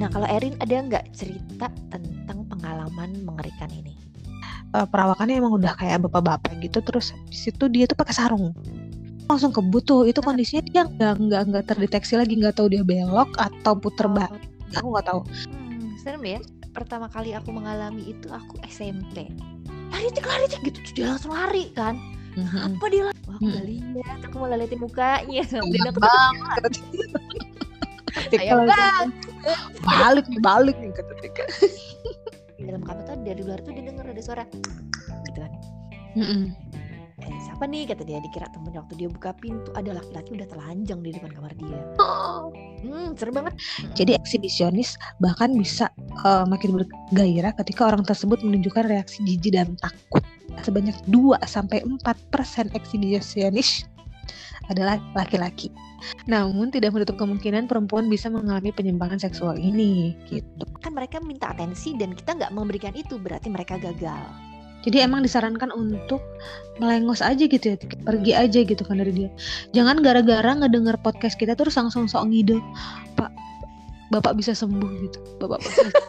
Nah kalau Erin ada nggak cerita tentang pengalaman mengerikan ini? Uh, perawakannya emang udah kayak bapak-bapak gitu terus habis itu dia tuh pakai sarung langsung kebut tuh itu kondisinya dia nggak nggak nggak terdeteksi lagi nggak tahu dia belok atau puter Oh. balik aku nggak tahu Hmm, serem ya. Pertama kali aku mengalami itu aku SMP. Lari cek lari cek gitu dia langsung lari kan. Mhm. Apa dia lari? Wah, aku Hmm. nggak lihat. Aku malah liatin mukanya. Dia deket banget sayang banget. Balik nih balik nih kata Tika Di dalam kamar tuh dari luar tuh dia denger ada suara gitu kan. Mhm. Eh siapa nih kata dia dikira temen waktu dia buka pintu ada laki-laki udah telanjang di depan kamar dia. Hmm, seru banget. Jadi eksibisionis bahkan bisa eh, makin bergairah ketika orang tersebut menunjukkan reaksi jijik dan takut. Sebanyak 2 sampai 4% eksibisionis adalah laki-laki. Namun tidak menutup kemungkinan perempuan bisa mengalami penyimpangan seksual ini gitu. Kan mereka minta atensi dan kita nggak memberikan itu berarti mereka gagal. Jadi emang disarankan untuk melengos aja gitu ya, pergi aja gitu kan dari dia. Jangan gara-gara ngedenger podcast kita terus langsung sok ngide, Pak, Bapak bisa sembuh gitu, Bapak -bapak.